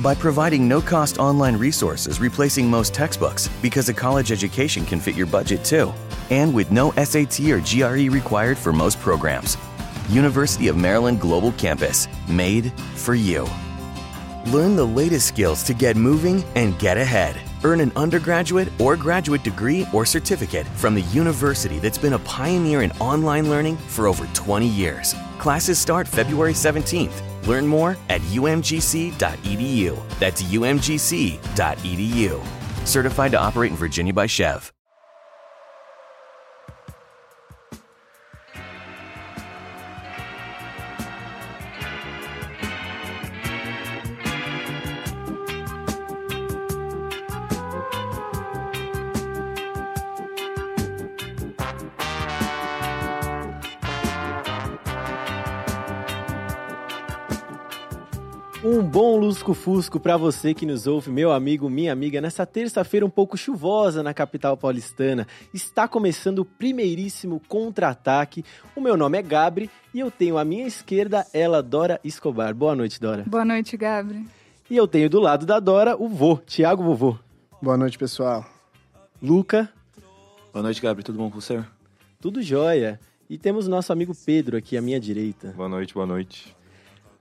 by providing no cost online resources replacing most textbooks because a college education can fit your budget too, and with no SAT or GRE required for most programs. University of Maryland Global Campus, made for you. Learn the latest skills to get moving and get ahead. Earn an undergraduate or graduate degree or certificate from the university that's been a pioneer in online learning for over 20 years. Classes start February 17th. Learn more at umgc.edu. That's umgc.edu. Certified to operate in Virginia by Chev. Um bom lusco-fusco para você que nos ouve, meu amigo, minha amiga, nessa terça-feira um pouco chuvosa na capital paulistana. Está começando o primeiríssimo contra-ataque. O meu nome é Gabri e eu tenho à minha esquerda ela, Dora Escobar. Boa noite, Dora. Boa noite, Gabri. E eu tenho do lado da Dora o vô, Tiago Vovô. Boa noite, pessoal. Luca. Boa noite, Gabri. Tudo bom com você? Tudo jóia. E temos o nosso amigo Pedro aqui à minha direita. Boa noite, boa noite.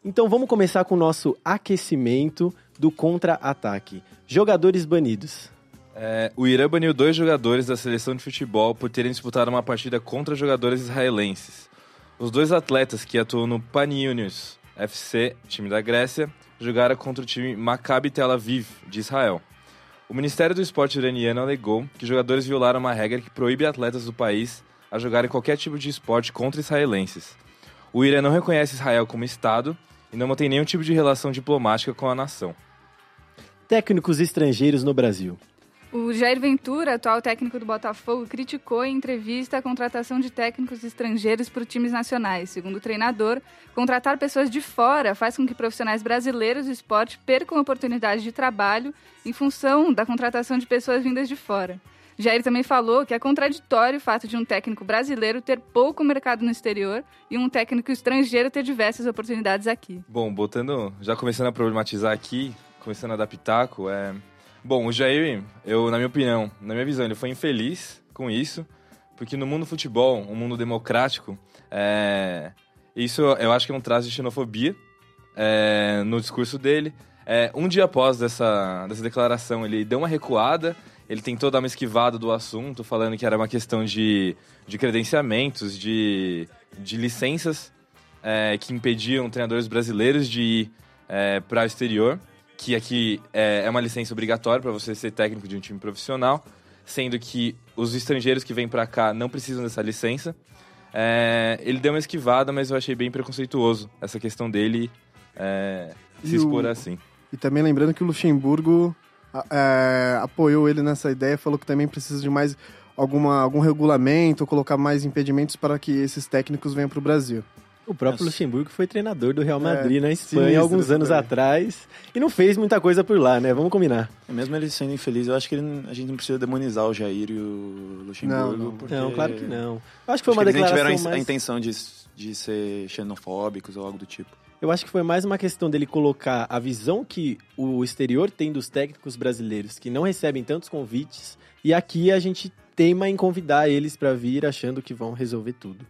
Então vamos começar com o nosso aquecimento do contra-ataque. Jogadores banidos. É, o Irã baniu dois jogadores da seleção de futebol por terem disputado uma partida contra jogadores israelenses. Os dois atletas que atuam no Panionios FC, time da Grécia, jogaram contra o time Maccabi Tel Aviv, de Israel. O Ministério do Esporte iraniano alegou que jogadores violaram uma regra que proíbe atletas do país a jogarem qualquer tipo de esporte contra israelenses. O Irã não reconhece Israel como Estado e não mantém nenhum tipo de relação diplomática com a nação. Técnicos estrangeiros no Brasil. O Jair Ventura, atual técnico do Botafogo, criticou em entrevista a contratação de técnicos estrangeiros por times nacionais. Segundo o treinador, contratar pessoas de fora faz com que profissionais brasileiros do esporte percam oportunidades de trabalho em função da contratação de pessoas vindas de fora. Jair também falou que é contraditório o fato de um técnico brasileiro ter pouco mercado no exterior e um técnico estrangeiro ter diversas oportunidades aqui. Bom, botando, já começando a problematizar aqui, começando a pitaco, é... Bom, o Jair, eu, na minha opinião, na minha visão, ele foi infeliz com isso, porque no mundo do futebol, um mundo democrático, é... isso eu acho que é um traço de xenofobia é... no discurso dele. É, um dia após dessa, dessa declaração, ele deu uma recuada, ele tentou dar uma esquivada do assunto, falando que era uma questão de, de credenciamentos, de, de licenças é, que impediam treinadores brasileiros de ir é, para o exterior, que aqui é, é uma licença obrigatória para você ser técnico de um time profissional, sendo que os estrangeiros que vêm para cá não precisam dessa licença. É, ele deu uma esquivada, mas eu achei bem preconceituoso essa questão dele é, se E o- expor assim. E também lembrando que o Luxemburgo é, apoiou ele nessa ideia, falou que também precisa de mais alguma, algum regulamento, colocar mais impedimentos para que esses técnicos venham para o Brasil. O próprio Nossa. Luxemburgo foi treinador do Real Madrid na Espanha sinistro alguns anos atrás e não fez muita coisa por lá, né? Vamos combinar. Mesmo ele sendo infeliz, eu acho que ele- a gente não precisa demonizar o Jair e o Luxemburgo. Não, não. porque- Não, claro que não. Eu acho que foi Acho uma que eles nem declaração tiveram a mais... intenção de, de ser xenofóbicos ou algo do tipo. Eu acho que foi mais uma questão dele colocar a visão que o exterior tem dos técnicos brasileiros que não recebem tantos convites e aqui a gente teima em convidar eles para vir achando que vão resolver tudo.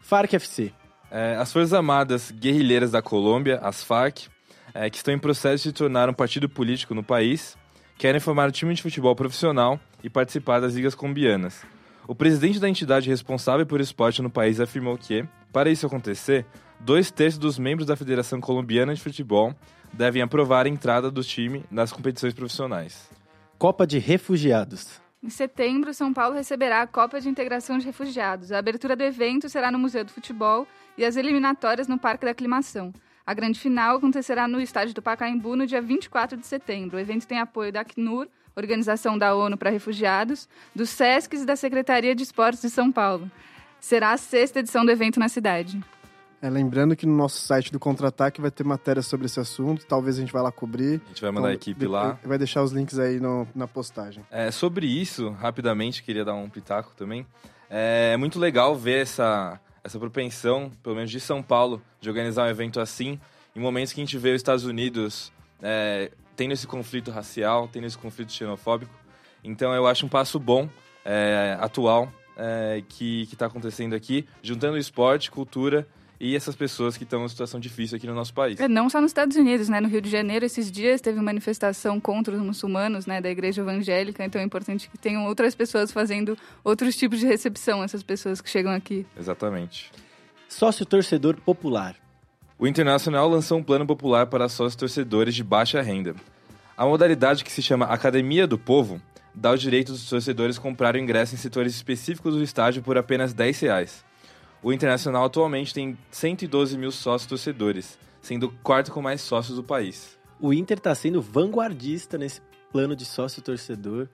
Farc FC. É, as Forças Armadas Guerrilheiras da Colômbia, as FARC, é, que estão em processo de se tornar um partido político no país, querem formar um time de futebol profissional e participar das ligas colombianas. O presidente da entidade responsável por esporte no país afirmou que, para isso acontecer, dois terços dos membros da Federação Colombiana de Futebol devem aprovar a entrada do time nas competições profissionais. Copa de Refugiados. Em setembro, São Paulo receberá a Copa de Integração de Refugiados. A abertura do evento será no Museu do Futebol e as eliminatórias no Parque da Aclimação. A grande final acontecerá no estádio do Pacaembu no dia 24 de setembro. O evento tem apoio da Acnur, Organização da ONU para Refugiados, dos SESCs e da Secretaria de Esportes de São Paulo. Será a sexta edição do evento na cidade. É, lembrando que no nosso site do Contra-Ataque vai ter matéria sobre esse assunto, talvez a gente vá lá cobrir. A gente vai mandar a Então, equipe de- lá. Vai deixar os links aí no- na postagem. É, sobre isso, rapidamente, queria dar um pitaco também. É muito legal ver essa, essa propensão, pelo menos de São Paulo, de organizar um evento assim, em momentos que a gente vê os Estados Unidos é, tendo esse conflito racial, tendo esse conflito xenofóbico. Então eu acho um passo bom, é, atual, é, que está acontecendo aqui, juntando esporte, cultura e essas pessoas que estão em uma situação difícil aqui no nosso país. É, não só nos Estados Unidos, né? No Rio de Janeiro, esses dias teve manifestação contra os muçulmanos, né? Da igreja evangélica. Então é importante que tenham outras pessoas fazendo outros tipos de recepção, essas pessoas que chegam aqui. Exatamente. Sócio torcedor popular. O Internacional lançou um plano popular para sócios torcedores de baixa renda. A modalidade que se chama Academia do Povo dá o direito dos torcedores comprarem ingresso em setores específicos do estádio por apenas 10 reais. O Internacional atualmente tem 112 mil sócios torcedores, sendo o quarto com mais sócios do país. O Inter está sendo vanguardista nesse plano de sócio torcedor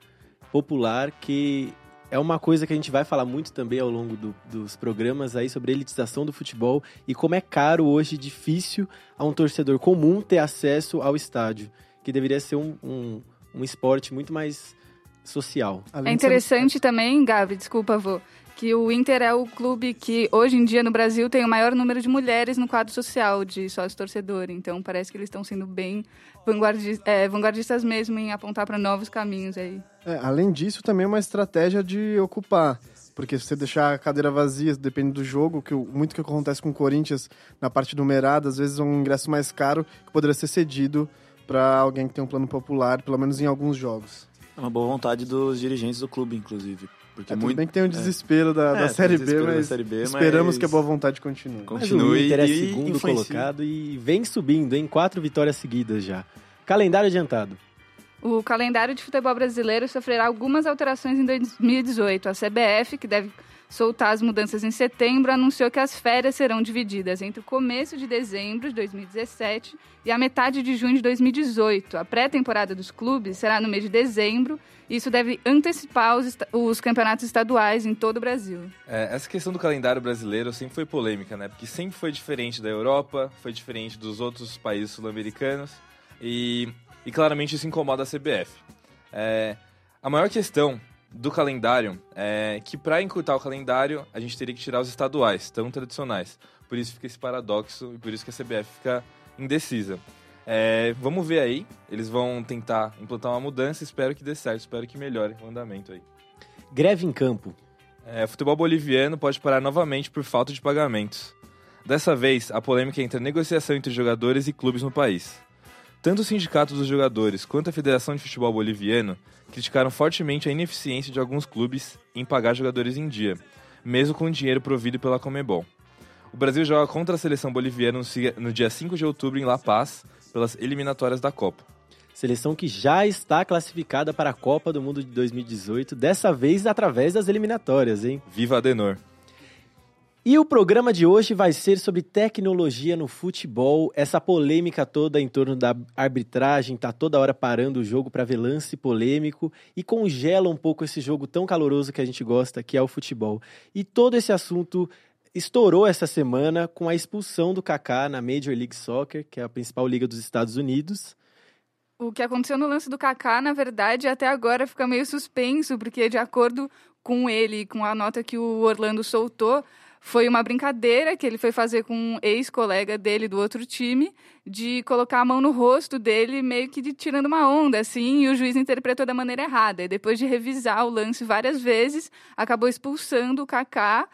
popular, que é uma coisa que a gente vai falar muito também ao longo do- dos programas aí sobre a elitização do futebol e como é caro hoje, difícil a um torcedor comum ter acesso ao estádio, que deveria ser um, um, um esporte muito mais social. Além É de ser- interessante também, Gabi, desculpa, vô, que o Inter é o clube que hoje em dia no Brasil tem o maior número de mulheres no quadro social de sócio torcedor. Então parece que eles estão sendo bem vanguardi é, vanguardistas mesmo em apontar para novos caminhos aí. É, além disso, também é uma estratégia de ocupar. Porque se você deixar a cadeira vazia, depende do jogo, que o- muito que acontece com o Corinthians na parte numerada, às vezes é um ingresso mais caro que poderia ser cedido para alguém que tem um plano popular, pelo menos em alguns jogos. É uma boa vontade dos dirigentes do clube, inclusive. Porque É, tudo muito bem que tem o desespero da, É, da tem Série o B, desespero da mas Série B, esperamos mas- que a boa vontade continue. Com- Mas o Continue Inter é segundo influencie. colocado e vem subindo, em quatro vitórias seguidas já. Calendário adiantado. O calendário de futebol brasileiro sofrerá algumas alterações em 2018. A CBF, que deve soltar as mudanças em setembro, anunciou que as férias serão divididas entre o começo de dezembro de 2017 e a metade de junho de 2018. A pré-temporada dos clubes será no mês de dezembro e isso deve antecipar os, os campeonatos estaduais em todo o Brasil. É, essa questão do calendário brasileiro sempre foi polêmica, né? Porque sempre foi diferente da Europa, foi diferente dos outros países sul-americanos e, e claramente isso incomoda a CBF. É, a maior questão do calendário é que para encurtar o calendário a gente teria que tirar os estaduais, tão tradicionais. Por isso fica esse paradoxo e por isso que a CBF fica indecisa. É, vamos ver aí, eles vão tentar implantar uma mudança, espero que dê certo, espero que melhore o andamento aí. Greve em campo. É, futebol boliviano pode parar novamente por falta de pagamentos. Dessa vez, a polêmica é entre a negociação entre jogadores e clubes no país. Tanto o sindicato dos jogadores quanto a Federação de Futebol Boliviano criticaram fortemente a ineficiência de alguns clubes em pagar jogadores em dia, mesmo com o dinheiro provido pela Comebol. O Brasil joga contra a seleção boliviana no dia 5 de outubro em La Paz, pelas eliminatórias da Copa. Seleção que já está classificada para a Copa do Mundo de 2018, dessa vez através das eliminatórias, hein? Viva Adenor! E o programa de hoje vai ser sobre tecnologia no futebol, essa polêmica toda em torno da arbitragem, tá toda hora parando o jogo para ver lance polêmico e congela um pouco esse jogo tão caloroso que a gente gosta, que é o futebol. E todo esse assunto estourou essa semana com a expulsão do Kaká na Major League Soccer, que é a principal liga dos Estados Unidos. O que aconteceu no lance do Kaká, na verdade, até agora fica meio suspenso, porque de acordo com ele, com a nota que o Orlando soltou, foi uma brincadeira que ele foi fazer com um ex-colega dele do outro time, de colocar a mão no rosto dele, meio que de, tirando uma onda, assim, e o juiz interpretou da maneira errada. E depois de revisar o lance várias vezes, acabou expulsando o Kaká,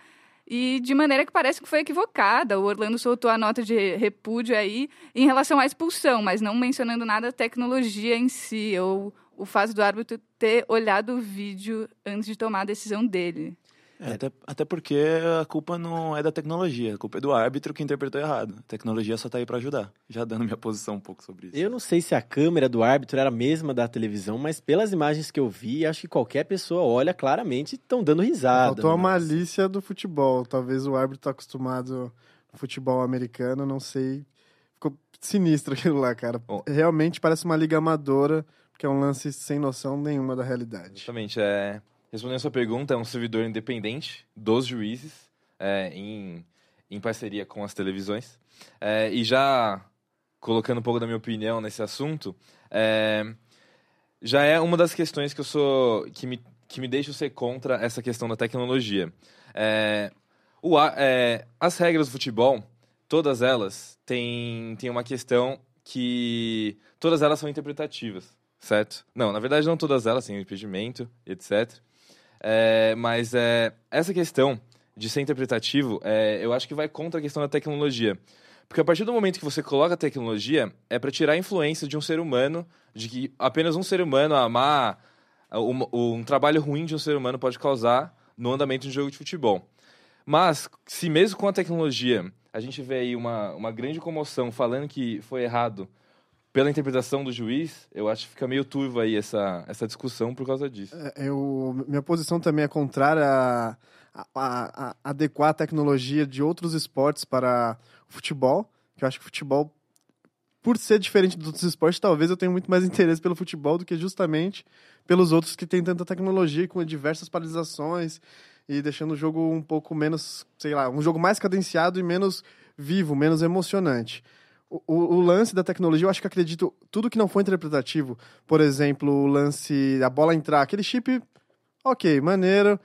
e de maneira que parece que foi equivocada. O Orlando soltou a nota de repúdio aí em relação à expulsão, mas não mencionando nada da tecnologia em si, ou o fato do árbitro ter olhado o vídeo antes de tomar a decisão dele. É, até, até porque a culpa não é da tecnologia, a culpa é do árbitro que interpretou errado. A tecnologia só tá aí para ajudar. Já dando minha posição um pouco sobre isso. Eu não sei se a câmera do árbitro era a mesma da televisão, mas pelas imagens que eu vi, acho que qualquer pessoa olha claramente estão dando risada. Faltou a lance. malícia do futebol. Talvez o árbitro tá acostumado no futebol americano, não sei. Ficou sinistro aquilo lá, cara. Bom. Realmente parece uma liga amadora que é um lance sem noção nenhuma da realidade. Exatamente. É, respondendo a sua pergunta, é um servidor independente dos juízes, é, em, em parceria com as televisões. É, e já colocando um pouco da minha opinião nesse assunto, é, já é uma das questões que eu sou que me, que me deixa ser contra essa questão da tecnologia. É, o, é, as regras do futebol, todas elas têm, têm uma questão que todas elas são interpretativas, certo? Não, na verdade não todas elas têm impedimento, etc. É, mas é, essa questão de ser interpretativo, é, eu acho que vai contra a questão da tecnologia. Porque a partir do momento que você coloca a tecnologia, é para tirar a influência de um ser humano, de que apenas um ser humano amar um, um trabalho ruim de um ser humano pode causar no andamento de um jogo de futebol. Mas, se mesmo com a tecnologia a gente vê aí uma, uma grande comoção falando que foi errado pela interpretação do juiz, eu acho que fica meio turvo aí essa, essa discussão por causa disso. É, eu, minha posição também é contrária a, a, a, a adequar a tecnologia de outros esportes para o futebol, que eu acho que o futebol, por ser diferente dos outros esportes, talvez eu tenha muito mais interesse pelo futebol do que justamente pelos outros que têm tanta tecnologia com diversas paralisações e deixando o jogo um pouco menos, sei lá, um jogo mais cadenciado e menos vivo, menos emocionante. O, o, o, lance da tecnologia, eu acho que acredito, tudo que não for interpretativo, por exemplo, o lance da bola entrar, aquele chip, ok, maneiro,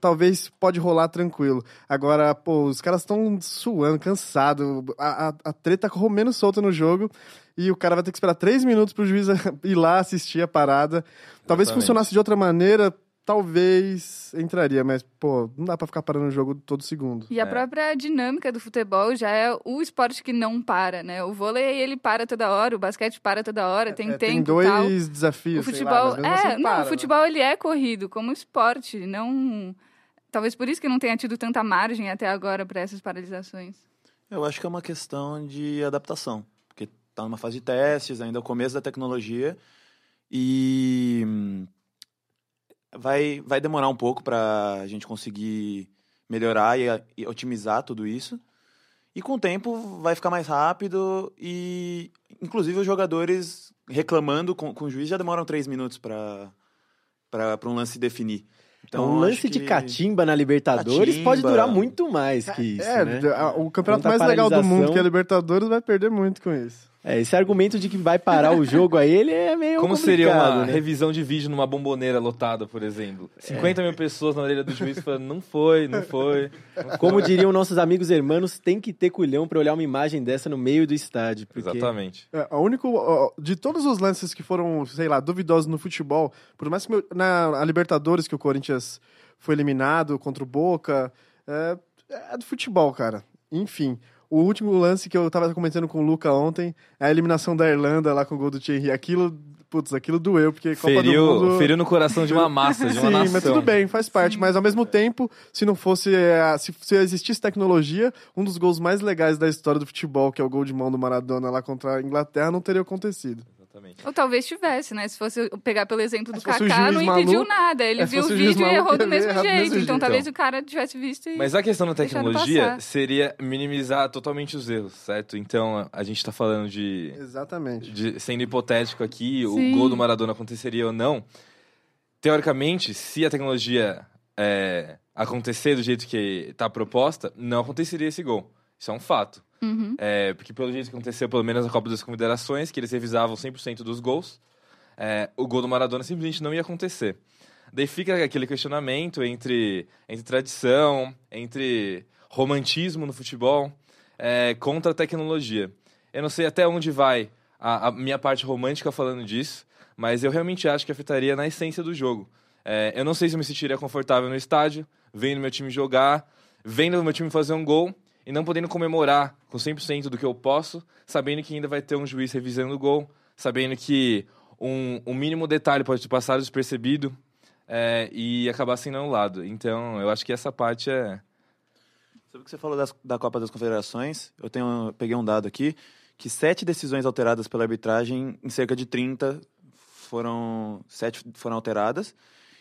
talvez pode rolar tranquilo. Agora, pô, os caras estão suando, cansado, a, a, a treta correu menos solta no jogo e o cara vai ter que esperar três minutos pro juiz ir lá assistir a parada. Talvez Exatamente. funcionasse de outra maneira, talvez entraria, mas, pô, não dá pra ficar parando o jogo todo segundo. E a é. própria dinâmica do futebol já é o esporte que não para, né? O vôlei, ele para toda hora, o basquete para toda hora, tem é, tempo Tem dois tal. desafios, O futebol, lá, é, assim, não, para, o né? futebol, né? ele é corrido como esporte, não... Talvez por isso que não tenha tido tanta margem até agora para essas paralisações. Eu acho que é uma questão de adaptação, porque tá numa fase de testes, ainda é o começo da tecnologia, e vai, vai demorar um pouco para a gente conseguir melhorar e, e, otimizar tudo isso. E com o tempo vai ficar mais rápido e, inclusive, os jogadores reclamando com, com o juiz já demoram três minutos para um lance definir. Então, um lance que... de catimba na Libertadores catimba. pode durar muito mais que isso, é, né? O campeonato mais legal do mundo, que é a Libertadores, vai perder muito com isso. É, esse argumento de que vai parar o jogo a ele é meio Como seria uma né? revisão de vídeo numa bomboneira lotada, por exemplo? 50 é. mil pessoas na orelha do juiz falando, não foi, não foi. Não Como diriam nossos amigos hermanos, tem que ter culhão para olhar uma imagem dessa no meio do estádio. Porque... Exatamente. É, a único, de todos os lances que foram, sei lá, duvidosos no futebol, por mais que meu, na Libertadores, que o Corinthians foi eliminado contra o Boca, é, é do futebol, cara. Enfim, o último lance que eu tava comentando com o Luca ontem é a eliminação da Irlanda lá com o gol do Thierry. Aquilo, putz, aquilo doeu, porque Copa feriu, do Mundo... Feriu no coração de uma massa, de uma Sim, nação. mas tudo bem, faz parte. Sim. Mas ao mesmo tempo, se não fosse... É, se, se existisse tecnologia, um dos gols mais legais da história do futebol, que é o gol de mão do Maradona lá contra a Inglaterra, não teria acontecido. Ou talvez tivesse, né? Se fosse pegar pelo exemplo do Kaká, não impediu maluco, nada. Ele é, viu o vídeo e errou do mesmo jeito. Mesmo então talvez o cara tivesse visto e Mas a questão da tecnologia seria minimizar totalmente os erros, certo? Então a gente tá falando de... Exatamente. De, sendo hipotético aqui, Sim. o gol do Maradona aconteceria ou não. Teoricamente, se a tecnologia é, acontecer do jeito que está proposta, não aconteceria esse gol. Isso é um fato. Uhum. É, porque pelo jeito que aconteceu, pelo menos na Copa das Confederações, que eles revisavam 100% dos gols, é, o gol do Maradona simplesmente não ia acontecer. Daí fica aquele questionamento entre, entre tradição, entre romantismo no futebol, é, contra a tecnologia. Eu não sei até onde vai a, a, minha parte romântica falando disso, mas eu realmente acho que afetaria na essência do jogo. É, eu não sei se eu me sentiria confortável no estádio, vendo meu time jogar, vendo meu time fazer um gol e não podendo comemorar com 100% do que eu posso, sabendo que ainda vai ter um juiz revisando o gol, sabendo que um, um mínimo detalhe pode passar despercebido é, e acabar sendo anulado. Então, eu acho que essa parte é. Sobre o que você falou das, da Copa das Confederações, eu tenho, peguei um dado aqui, que sete decisões alteradas pela arbitragem, em cerca de 30 foram, sete foram alteradas.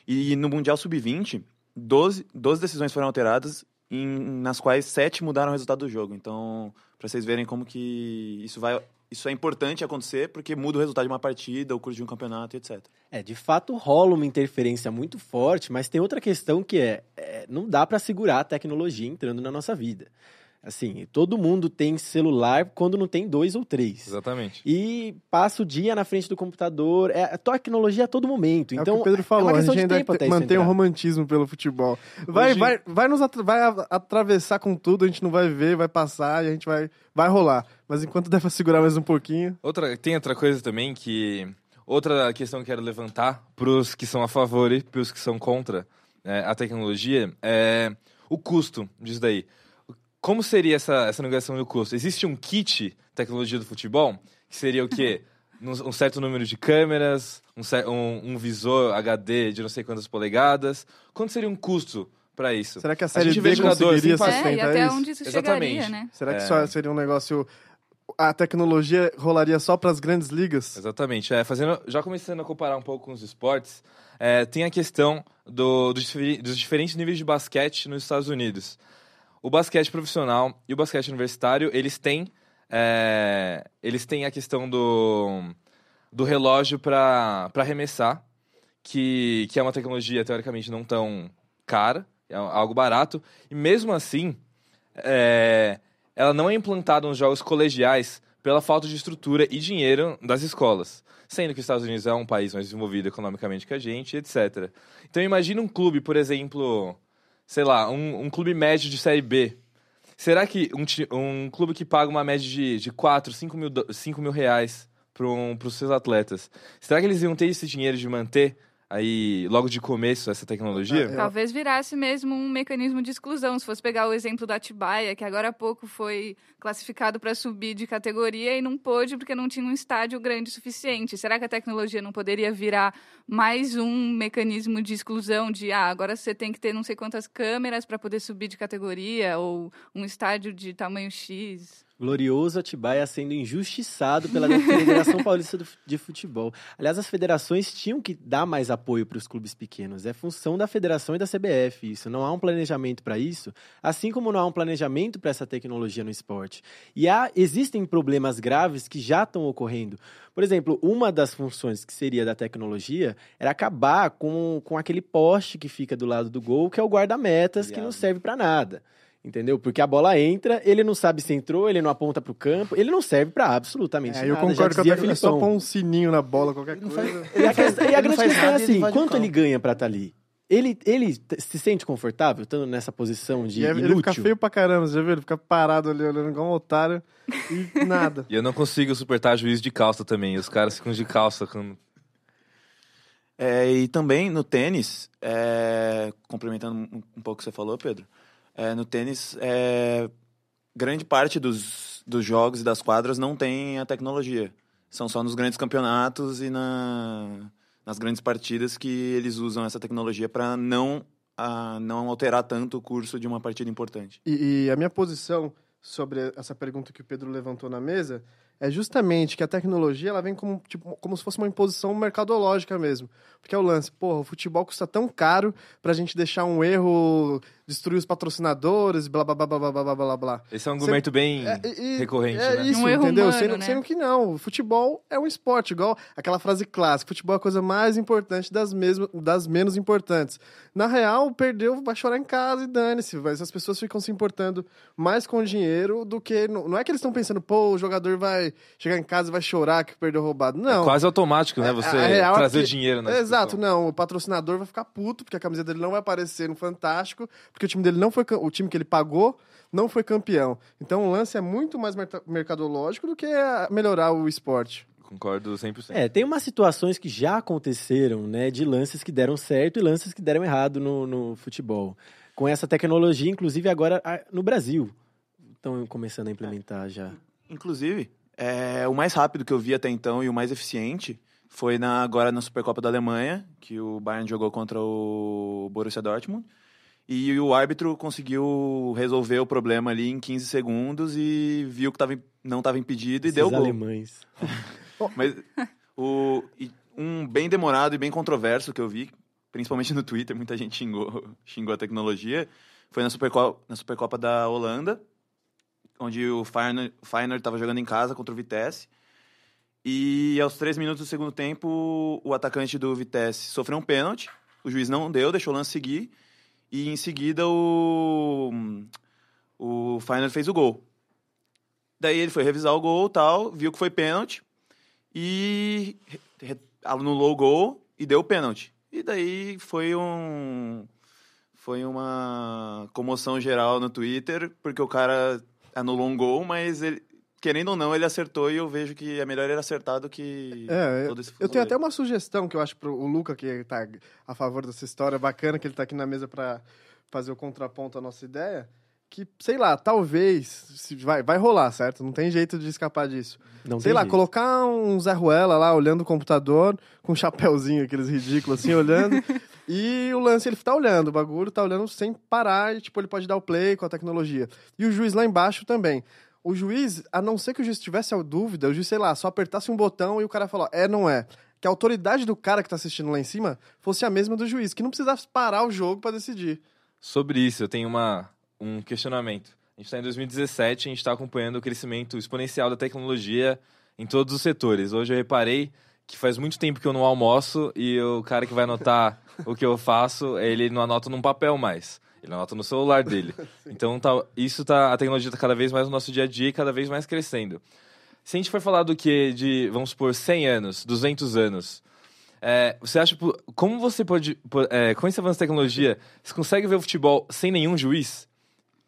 E no Mundial Sub-20, 12, 12 decisões foram alteradas em, nas quais sete mudaram o resultado do jogo. Então, para vocês verem como que isso vai isso é importante acontecer porque muda o resultado de uma partida, o curso de um campeonato, etc. É, de fato rola uma interferência muito forte, mas tem outra questão que é, é não dá para segurar a tecnologia entrando na nossa vida. Assim, todo mundo tem celular quando não tem dois ou três. Exatamente. E passa o dia na frente do computador. É tecnologia a todo momento. É o Então, que o Pedro falou, é a gente ainda mantém o entrar. romantismo pelo futebol. Vai, Hoje- vai, vai nos atra- vai atravessar com tudo, a gente não vai ver, vai passar e a gente vai, vai rolar. Mas enquanto der pra segurar mais um pouquinho. Outra, tem outra coisa também que. Outra questão que eu quero levantar pros que são a favor e pros que são contra é, a tecnologia é o custo disso daí. Como seria essa, essa negociação do custo? Existe um kit tecnologia do futebol? Que seria o quê? Um certo número de câmeras, um, um- um visor HD de não sei quantas polegadas. Quanto seria um custo para isso? Será que a Série gente B vê jogadores conseguiria sem É, e sustentar até isso? onde isso Exatamente. chegaria, né? Será que É. só seria um negócio... A tecnologia rolaria só pras grandes ligas? Exatamente. É, fazendo, já começando a comparar um pouco com os esportes, é, tem a questão do- dos diferentes níveis de basquete nos Estados Unidos. O basquete profissional e o basquete universitário, eles têm, é, eles têm a questão do, do relógio para arremessar, que, que é uma tecnologia teoricamente não tão cara, é algo barato, e mesmo assim, é, ela não é implantada nos jogos colegiais pela falta de estrutura e dinheiro das escolas. Sendo que os Estados Unidos é um país mais desenvolvido economicamente que a gente, etc. Então imagina um clube, por exemplo, sei lá, um, um clube médio de Série B. Será que um, um clube que paga uma média de, de 4, 5 mil, do- 5 mil reais para os seus atletas, será que eles iam ter esse dinheiro de manter aí logo de começo essa tecnologia? É, Talvez virasse mesmo um mecanismo de exclusão. Se fosse pegar o exemplo da Atibaia, que agora há pouco foi classificado para subir de categoria e não pôde porque não tinha um estádio grande o suficiente. Será que a tecnologia não poderia virar mais um mecanismo de exclusão de ah, agora você tem que ter não sei quantas câmeras para poder subir de categoria ou um estádio de tamanho X? Glorioso Atibaia sendo injustiçado pela Federação Paulista de Futebol. Aliás, as federações tinham que dar mais apoio para os clubes pequenos. É função da federação e da CBF isso. Não há um planejamento para isso, assim como não há um planejamento para essa tecnologia no esporte. E há, existem problemas graves que já estão ocorrendo. Por exemplo, uma das funções que seria da tecnologia era acabar com, com aquele poste que fica do lado do gol, que é o guarda-metas, que não serve para nada. Entendeu? Porque a bola entra, ele não sabe se entrou, ele não aponta pro campo, ele não serve pra absolutamente É, nada. eu concordo com a dizia tecnologia. É só pôr um sininho na bola, qualquer coisa. faz- E a, e Ele grande questão é ele assim, o quanto ele ganha pra estar ali? Ele, ele se sente confortável estando nessa posição de E é- ele inútil? fica feio pra caramba, você já viu? Ele fica parado ali, olhando igual um otário e nada. E eu não consigo suportar juiz de calça também. Os caras ficam de calça quando É, e também no tênis, é, complementando um, um pouco o que você falou, Pedro, é, no tênis, é, grande parte dos, dos jogos e das quadras não tem a tecnologia. São só nos grandes campeonatos e na, nas grandes partidas que eles usam essa tecnologia para não, a, não alterar tanto o curso de uma partida importante. E, e a minha posição sobre essa pergunta que o Pedro levantou na mesa é justamente que a tecnologia ela vem como, tipo, como se fosse uma imposição mercadológica mesmo. Porque é o lance, porra, o futebol custa tão caro pra gente deixar um erro, destruir os patrocinadores, blá blá blá blá blá blá blá blá. Esse é um argumento bem É, e- recorrente, é né? isso, Um erro entendeu? humano, sendo, né? sendo que não, o futebol é um esporte, igual aquela frase clássica, futebol é a coisa mais importante das, mesmo, das menos importantes. Na real, perdeu, vai chorar em casa e dane-se, mas as pessoas ficam se importando mais com o dinheiro do que... Não é que eles estão pensando, pô, o jogador vai chegar em casa e vai chorar que perdeu roubado. Não. Quase automático, né? É, Você a real é trazer que- dinheiro na Exato, não. O patrocinador vai ficar puto, porque a camiseta dele não vai aparecer no Fantástico, porque o time dele não foi. O time que ele pagou não foi campeão. Então o lance é muito mais mercadológico do que a- melhorar o esporte. Concordo 100%. É, tem umas situações que já aconteceram, né, de lances que deram certo e lances que deram errado no, no futebol. Com essa tecnologia, inclusive agora no Brasil, estão começando a implementar já. Inclusive, é, o mais rápido que eu vi até então e o mais eficiente foi na, agora na Supercopa da Alemanha, que o Bayern jogou contra o Borussia Dortmund. E o árbitro conseguiu resolver o problema ali em 15 segundos e viu que tava, não estava impedido e Esses deu gol. alemães. Mas o, um bem demorado e bem controverso que eu vi, principalmente no Twitter, muita gente xingou, xingou a tecnologia, foi na Supercopa, na Supercopa da Holanda, onde o Feyenoord estava jogando em casa contra o Vitesse. E aos três minutos do segundo tempo, o atacante do Vitesse sofreu um pênalti. O juiz não deu, deixou o lance seguir. E em seguida o, o Feyenoord fez o gol. Daí ele foi revisar o gol tal, viu que foi pênalti e anulou o gol e deu o pênalti. E daí foi um foi uma comoção geral no Twitter, porque o cara anulou um gol, mas ele, querendo ou não, ele acertou e eu vejo que é melhor ele acertar do que É, todo esse Eu tenho até uma sugestão que eu acho pro o Luca, que tá a favor dessa história, bacana que ele tá aqui na mesa pra fazer o contraponto à nossa ideia. Que, sei lá, talvez. Se vai, vai rolar, certo? Não tem jeito de escapar disso. Não sei lá, jeito. colocar um Zé Ruela lá olhando o computador, com um chapéuzinho, aqueles ridículos assim, olhando. e o lance, ele tá olhando o bagulho, tá olhando sem parar, e tipo, ele pode dar o play com a tecnologia. E o juiz lá embaixo também. O juiz, a não ser que o juiz tivesse a dúvida, o juiz, sei lá, só apertasse um botão e o cara falou, é, não é. Que a autoridade do cara que tá assistindo lá em cima fosse a mesma do juiz, que não precisasse parar o jogo pra decidir. Sobre isso, eu tenho uma, um questionamento. A gente está em 2017 e a gente está acompanhando o crescimento exponencial da tecnologia em todos os setores. Hoje eu reparei que faz muito tempo que eu não almoço e o cara que vai anotar o que eu faço, ele não anota num papel mais. Ele anota no celular dele. Então tá, isso tá, a tecnologia está cada vez mais no nosso dia a dia e cada vez mais crescendo. Se a gente for falar do que de, vamos supor, 100 anos, 200 anos, é, você acha, como você pode, po- é, com esse avanço da tecnologia, você consegue ver o futebol sem nenhum juiz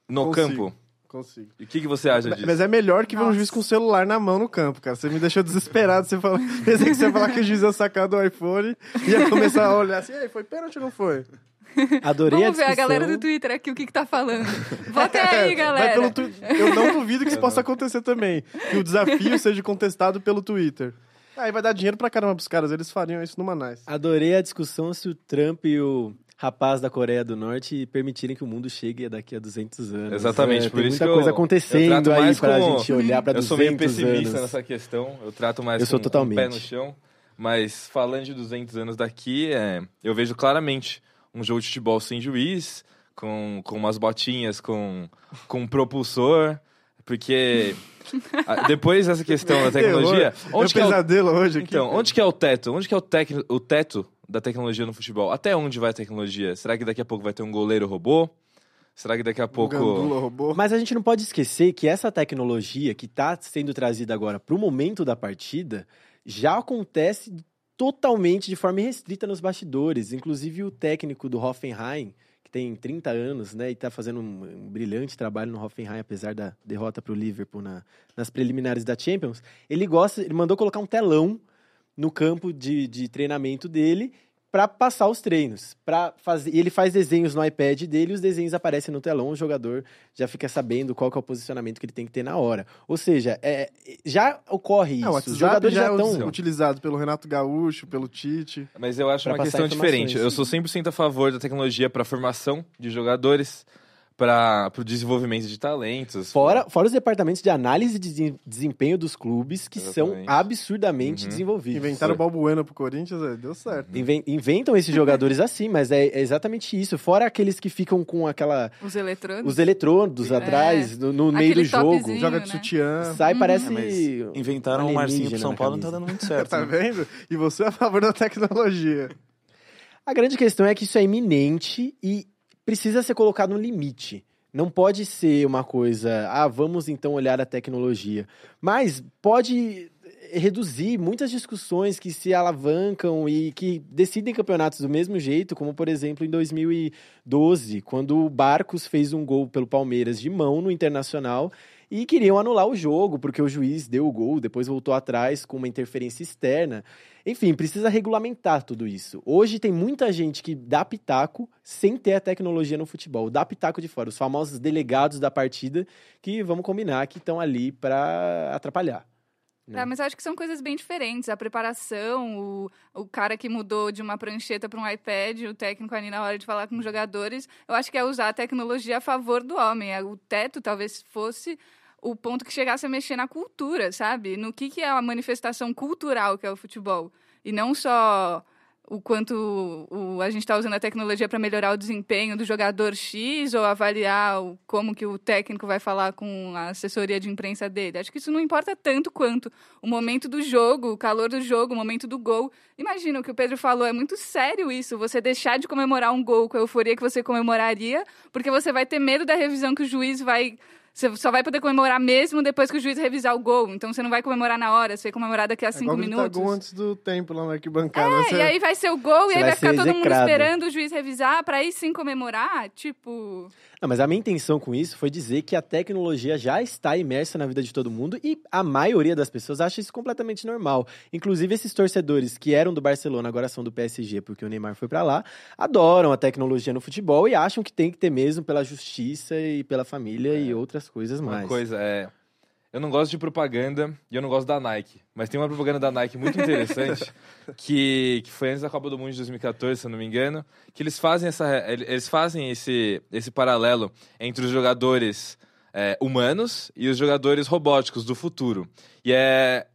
no Consigo. campo? Consigo. E o que, que você acha disso? Mas é melhor que ver um juiz com o celular na mão no campo, cara. Você me deixou desesperado. Você falou, pensei que você ia falar que o juiz ia sacar do iPhone e ia começar a olhar assim, "Ei, foi pênalti ou não foi? Adorei Vamos a ver a galera do Twitter aqui o que, que tá falando. Vota aí, galera. pelo tu... Eu não duvido que isso possa acontecer também. Que o desafio seja contestado pelo Twitter. Aí vai dar dinheiro pra caramba pros caras, eles fariam isso numa nice. Adorei a discussão se o Trump e o rapaz da Coreia do Norte permitirem que o mundo chegue daqui a 200 anos. Exatamente, É, por tem isso muita que eu- coisa eu acontecendo trato aí pra como- gente olhar Eu 200 sou meio pessimista anos. nessa questão, eu trato mais Eu sou com totalmente. um pé no chão. Mas falando de 200 anos daqui, é, eu vejo claramente um jogo de futebol sem juiz, com, com umas botinhas, com, com um propulsor, porque depois dessa questão da tecnologia, Terror. onde é o pesadelo hoje aqui. Então, onde que é o teto? Onde que é o, tec... o teto da tecnologia no futebol? Até onde vai a tecnologia? Será que daqui a pouco vai ter um goleiro robô? Será que daqui a pouco... Gandula robô. Mas a gente não pode esquecer que essa tecnologia que está sendo trazida agora para o momento da partida já acontece totalmente de forma restrita nos bastidores. Inclusive o técnico do Hoffenheim, que tem 30 anos, né, e está fazendo um, um brilhante trabalho no Hoffenheim, apesar da derrota para o Liverpool na- nas preliminares da Champions, ele gosta, ele mandou colocar um telão no campo de, de treinamento dele para passar os treinos, para fazer. Ele faz desenhos no iPad dele, os desenhos aparecem no telão, o jogador já fica sabendo qual que é o posicionamento que ele tem que ter na hora. Ou seja, é, já ocorre isso. É, o os jogadores já já é estão. utilizado pelo Renato Gaúcho, pelo Tite. Mas eu acho uma questão diferente. Eu sou 100% a favor da tecnologia para formação de jogadores, para o desenvolvimento de talentos. Fora, fora os departamentos de análise de desem- desempenho dos clubes, que são Exatamente. absurdamente Uhum. desenvolvidos. Inventaram o Balbuena pro Corinthians, é, deu certo. Inven- Inventam esses jogadores assim, mas é, é exatamente isso. Fora aqueles que ficam com aquela. Os eletrônicos. Os eletrodos É. atrás, no, no meio do jogo. Joga de né? sutiã. Sai, parece. É, inventaram um o Marcinho pro São Paulo, não tá camisa. dando muito certo. Tá né? vendo? E você é a favor da tecnologia. A grande questão é que isso é iminente e precisa ser colocado um limite. Não pode ser uma coisa, ah, vamos então olhar a tecnologia. Mas pode reduzir muitas discussões que se alavancam e que decidem campeonatos do mesmo jeito, como por exemplo em 2012, quando o Barcos fez um gol pelo Palmeiras de mão no Internacional e queriam anular o jogo porque o juiz deu o gol, depois voltou atrás com uma interferência externa. Enfim, precisa regulamentar tudo isso. Hoje tem muita gente que dá pitaco sem ter a tecnologia no futebol. Dá pitaco de fora. Os famosos delegados da partida que, vamos combinar, que estão ali para atrapalhar. É, mas eu acho que são coisas bem diferentes. A preparação, o, o cara que mudou de uma prancheta para um iPad, o técnico ali na hora de falar com os jogadores, eu acho que é usar a tecnologia a favor do homem. É, O teto talvez fosse o ponto que chegasse a mexer na cultura, sabe? No que, que é a manifestação cultural que é o futebol. E não só o quanto o, a gente está usando a tecnologia para melhorar o desempenho do jogador X ou avaliar o, como que o técnico vai falar com a assessoria de imprensa dele. Acho que isso não importa tanto quanto o momento do jogo, o calor do jogo, o momento do gol. Imagina o que o Pedro falou, é muito sério isso, você deixar de comemorar um gol com a euforia que você comemoraria, porque você vai ter medo da revisão que o juiz vai você só vai poder comemorar mesmo depois que o juiz revisar o gol. Então você não vai comemorar na hora, você vai comemorar daqui a É cinco gritar minutos. gol antes do tempo lá na arquibancada. É, Você- e aí vai ser o gol, Você e aí vai vai ficar todo mundo esperando o juiz revisar pra aí sim comemorar. Tipo. Não, mas a minha intenção com isso foi dizer que a tecnologia já está imersa na vida de todo mundo e a maioria das pessoas acha isso completamente normal. Inclusive esses torcedores que eram do Barcelona agora são do PSG porque o Neymar foi pra lá, adoram a tecnologia no futebol e acham que tem que ter mesmo pela justiça e pela família e outras coisas Uma mais. coisa é. Eu não gosto de propaganda e eu não gosto da Nike. Mas tem uma propaganda da Nike muito interessante, que, que foi antes da Copa do Mundo de 2014, se eu não me engano, que eles fazem, essa, eles fazem esse, esse paralelo entre os jogadores é, humanos e os jogadores robóticos do futuro. E é.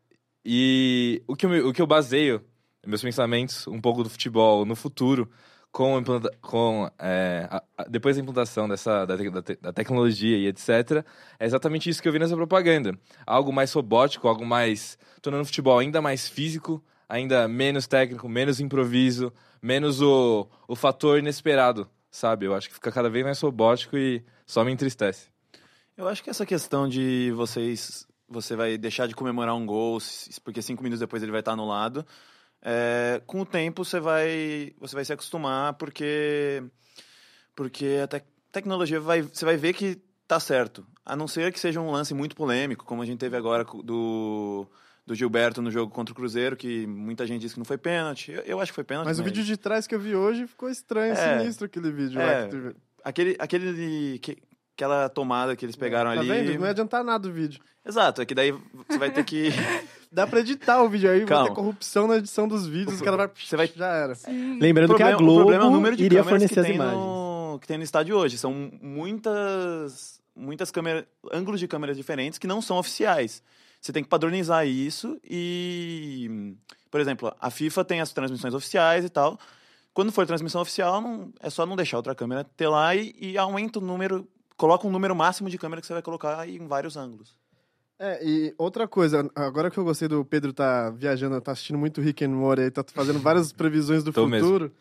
E o que eu, o que eu baseio meus pensamentos um pouco do futebol no futuro com, implanta- com é, a- a- depois da implantação dessa da, te- da te- da tecnologia e etc é exatamente isso que eu vi nessa propaganda algo mais robótico algo mais tornando o futebol ainda mais físico ainda menos técnico menos improviso menos o, o fator inesperado sabe eu acho que fica cada vez mais robótico e só me entristece Eu acho que essa questão de vocês. Você vai deixar de comemorar um gol, porque cinco minutos depois ele vai estar anulado. É, com o tempo você vai, você vai se acostumar, porque. Porque a tec- tecnologia vai. Você vai ver que tá certo. A não ser que seja um lance muito polêmico, como a gente teve agora do. Do Gilberto no jogo contra o Cruzeiro, que muita gente disse que não foi pênalti. Eu, eu acho que foi pênalti. Mas o vídeo de trás que eu vi hoje ficou estranho, É. sinistro aquele vídeo É. lá que teve. Aquele, aquele, que- aquela tomada que eles pegaram Tá ali. vendo? Não ia adiantar nada o vídeo. Exato, é que daí você vai ter que. Dá pra editar o vídeo aí, vai Calma. ter corrupção na edição dos vídeos, o cara vai... Você vai- Já era. Lembrando o que a problema, Globo o problema é o número de iria câmeras fornecer que as tem, imagens. no, que tem no estádio hoje. São muitas, muitas câmeras, ângulos de câmeras diferentes que não são oficiais. Você tem que padronizar isso e, por exemplo, a FIFA tem as transmissões oficiais e tal. Quando for transmissão oficial, não, é só não deixar outra câmera ter lá e, e aumenta o número, coloca um número máximo de câmera que você vai colocar em vários ângulos. É, e outra coisa, agora que eu gostei do Pedro tá viajando, tá assistindo muito Rick and Morty tá fazendo várias previsões do futuro.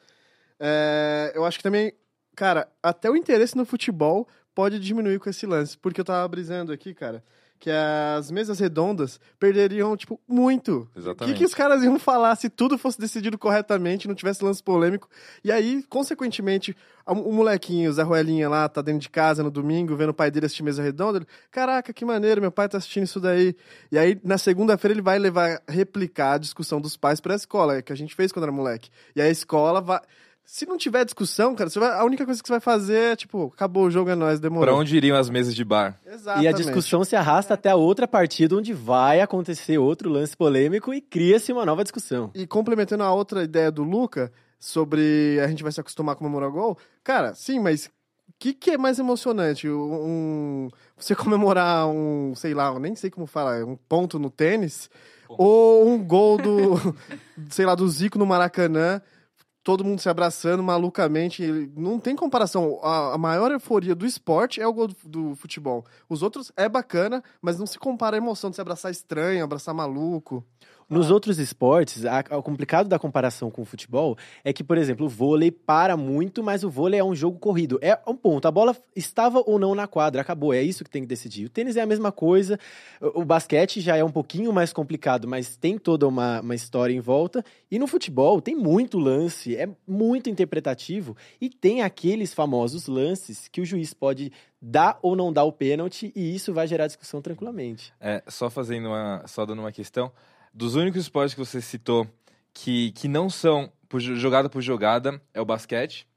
É, eu acho que também, cara, até o interesse no futebol pode diminuir com esse lance, porque eu tava brisando aqui, cara, que as mesas redondas perderiam, tipo, muito. O que, Exatamente. que os caras iam falar se tudo fosse decidido corretamente, não tivesse lance polêmico? E aí, consequentemente, a- o molequinho, o Zé Ruelinha lá, tá dentro de casa no domingo, vendo o pai dele assistir mesa redonda. Ele, Caraca, que maneiro, meu pai tá assistindo isso daí. E aí, na segunda-feira, ele vai levar, replicar a discussão dos pais pra escola, que a gente fez quando era moleque. E a escola vai. Se não tiver discussão, cara, você vai- a única coisa que você vai fazer é, tipo, acabou o jogo, é nóis, demorou. Pra onde iriam as mesas de bar? Exatamente. E a discussão se arrasta até a outra partida onde vai acontecer outro lance polêmico e cria-se uma nova discussão. E complementando a outra ideia do Luca, sobre a gente vai se acostumar a comemorar gol, cara, sim, mas o que, que é mais emocionante? Um, você comemorar um, sei lá, eu nem sei como fala, um ponto no tênis, ou um gol do, sei lá, do Zico no Maracanã, todo mundo se abraçando malucamente. Não tem comparação. A, a maior euforia do esporte é o gol do, do futebol. Os outros é bacana, mas não se compara a emoção de se abraçar estranho, abraçar maluco. Nos outros esportes, a- o complicado da comparação com o futebol é que, por exemplo, o vôlei para muito, mas o vôlei é um jogo corrido. É um ponto. A bola estava ou não na quadra, acabou. É isso que tem que decidir. O tênis é a mesma coisa. O, o basquete já é um pouquinho mais complicado, mas tem toda uma, uma história em volta. E no futebol tem muito lance, é muito interpretativo. E tem aqueles famosos lances que o juiz pode dar ou não dar o pênalti, e isso vai gerar discussão tranquilamente. É, só fazendo uma, só dando uma questão, dos únicos esportes que você citou que, que não são por, jo- jogada por jogada é o basquete.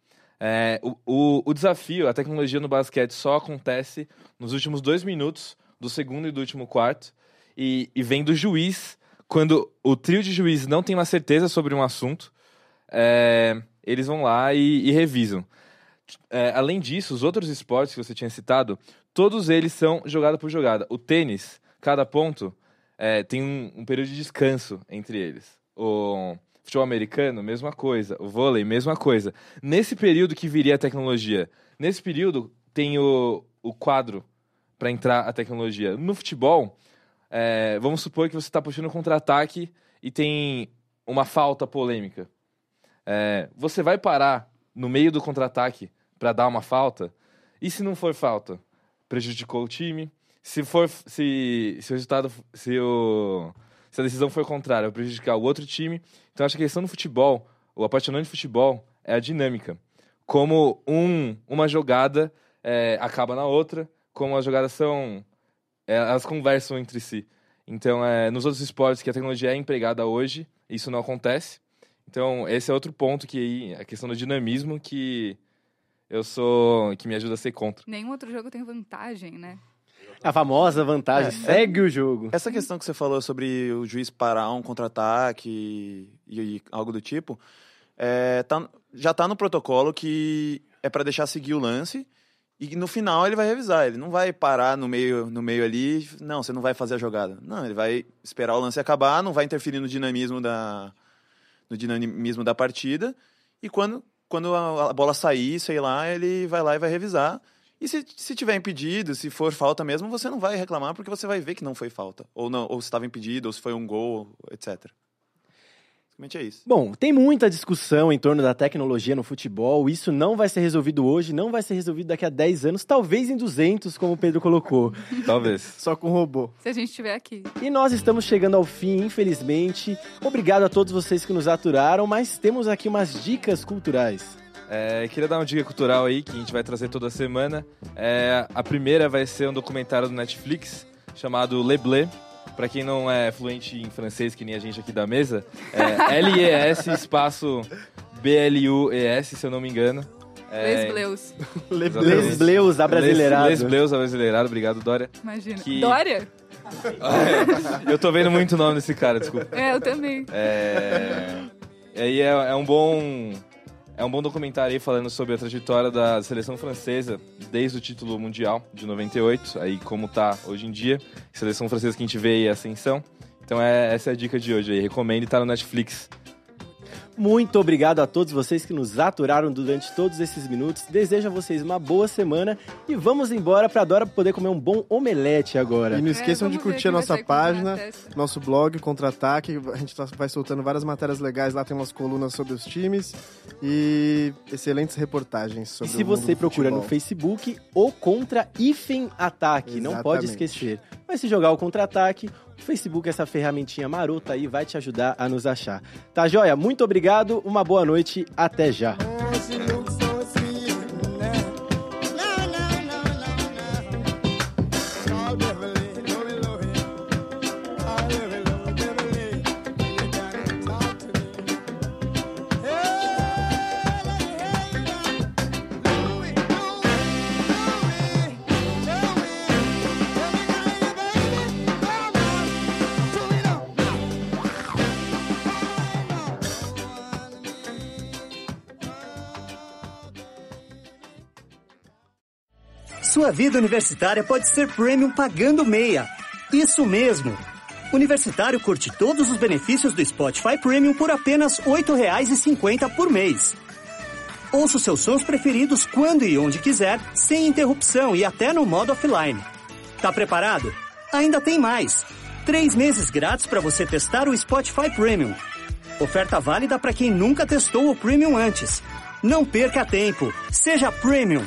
É, o, o, o desafio, a tecnologia no basquete só acontece nos últimos dois minutos do segundo e do último quarto e, e vem do juiz quando o trio de juiz não tem uma certeza sobre um assunto, é, eles vão lá e, e revisam. É, além disso, os outros esportes que você tinha citado, todos eles são jogada por jogada. O tênis, cada ponto é, tem um, um período de descanso entre eles. O, Futebol americano, mesma coisa. O vôlei, mesma coisa. Nesse período que viria a tecnologia, nesse período tem o, o quadro para entrar a tecnologia. No futebol, é, vamos supor que você está puxando um contra-ataque e tem uma falta polêmica. É, você vai parar no meio do contra-ataque para dar uma falta? E se não for falta? Prejudicou o time? Se for se, se o resultado se, o, se a decisão for contrária, prejudicar o outro time. Então acho que a questão do futebol, o apaixonante de futebol é a dinâmica. Como um, uma jogada é, acaba na outra, como as jogadas são é, elas conversam entre si. Então, é, nos outros esportes que a tecnologia é empregada hoje, isso não acontece. Então, esse é outro ponto que a questão do dinamismo que eu sou que me ajuda a ser contra. Nenhum outro jogo tem vantagem, né? A famosa vantagem, É, segue o jogo. Essa questão que você falou sobre o juiz parar um contra-ataque e, e algo do tipo, é, tá- já tá no protocolo que é para deixar seguir o lance e no final ele vai revisar. Ele não vai parar no meio, no meio ali, não, você não vai fazer a jogada. Não, ele vai esperar o lance acabar, não vai interferir no dinamismo da, no dinamismo da partida e quando, quando a, a bola sair, sei lá, ele vai lá e vai revisar. E se, se tiver impedido, se for falta mesmo, você não vai reclamar porque você vai ver que não foi falta. Ou, não, ou se estava impedido, ou se foi um gol, etc. Basicamente é isso. Bom, tem muita discussão em torno da tecnologia no futebol. Isso não vai ser resolvido hoje, não vai ser resolvido daqui a 10 anos, talvez em 200, como o Pedro colocou. Talvez. Só com robô. Se a gente estiver aqui. E nós estamos chegando ao fim, infelizmente. Obrigado a todos vocês que nos aturaram, mas temos aqui umas dicas culturais. É, queria dar uma dica cultural aí que a gente vai trazer toda semana. É, a primeira vai ser um documentário do Netflix chamado Le Bleu. Pra quem não é fluente em francês, que nem a gente aqui da mesa, é L-E-S espaço B-L-U-E-S, se eu não me engano. É, Les Bleus. Les Bleus, abrasileirado. Les, Les Bleus, abrasileirado. Obrigado, Dória. Imagina. Que- Dória? Eu tô vendo muito nome desse cara, desculpa. É, eu também. É... E aí é, é um bom. É um bom documentário aí falando sobre a trajetória da seleção francesa desde o título mundial de 98, aí como tá hoje em dia. Seleção francesa que a gente vê aí, a ascensão. Então é, essa é a dica de hoje aí. Recomendo e tá no Netflix. Muito obrigado a todos vocês que nos aturaram durante todos esses minutos. Desejo a vocês uma boa semana e vamos embora pra Dora poder comer um bom omelete agora. E não esqueçam É, de curtir a nossa página, nosso blog, Contra-Ataque. A gente tá- vai soltando várias matérias legais lá, tem umas colunas sobre os times e excelentes reportagens E sobre se o mundo você procura no. Facebook, o Contra Ifen Ataque, não pode esquecer. Mas se jogar o Contra-Ataque, Facebook, essa ferramentinha marota aí, vai te ajudar a nos achar. Tá joia? Muito obrigado, uma boa noite, até já. Sua vida universitária pode ser premium pagando meia. Isso mesmo! Universitário curte todos os benefícios do Spotify Premium por apenas R$ 8,50 por mês. Ouça seus sons preferidos quando e onde quiser, sem interrupção e até no modo offline. Tá preparado? Ainda tem mais! Três meses grátis para você testar o Spotify Premium. Oferta válida para quem nunca testou o Premium antes. Não perca tempo. Seja Premium.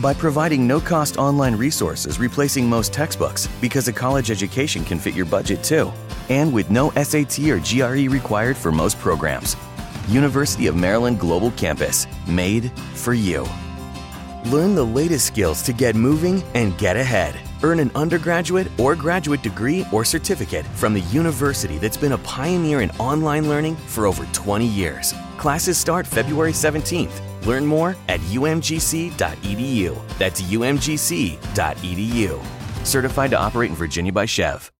by providing no cost online resources replacing most textbooks because a college education can fit your budget too, and with no SAT or GRE required for most programs. University of Maryland Global Campus, made for you. Learn the latest skills to get moving and get ahead. Earn an undergraduate or graduate degree or certificate from the university that's been a pioneer in online learning for over 20 years. Classes start February 17th. Learn more at umgc.edu. That's umgc.edu. Certified to operate in Virginia by Chev.